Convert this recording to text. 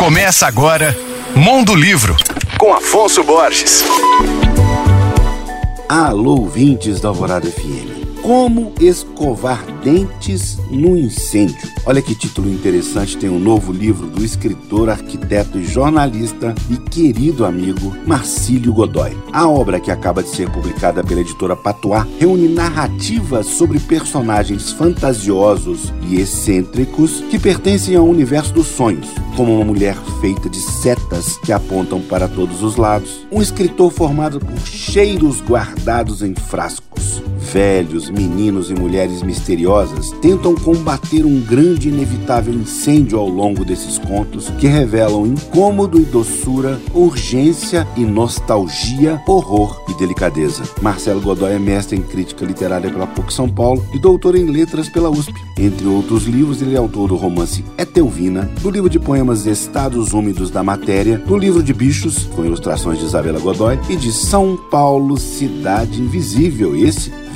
Começa agora Mundo Livro, com Afonso Borges. Alô, ouvintes da Alvorada FM. Como escovar dentes no incêndio. Olha que título interessante tem um novo livro do escritor, arquiteto e jornalista e querido amigo Marcílio Godoy. A obra que acaba de ser publicada pela editora Patois reúne narrativas sobre personagens fantasiosos e excêntricos que pertencem ao universo dos sonhos, como uma mulher feita de setas que apontam para todos os lados, um escritor formado por cheiros guardados em frascos, velhos, meninos e mulheres misteriosas tentam combater um grande e inevitável incêndio ao longo desses contos que revelam incômodo e doçura, urgência e nostalgia, horror e delicadeza. Marcelo Godoy é mestre em crítica literária pela PUC São Paulo e doutor em letras pela USP. Entre outros livros, ele é autor do romance Etelvina, do livro de poemas Estados Úmidos da Matéria, do livro de Bichos, com ilustrações de Isabela Godoy, e de São Paulo, Cidade Invisível, esse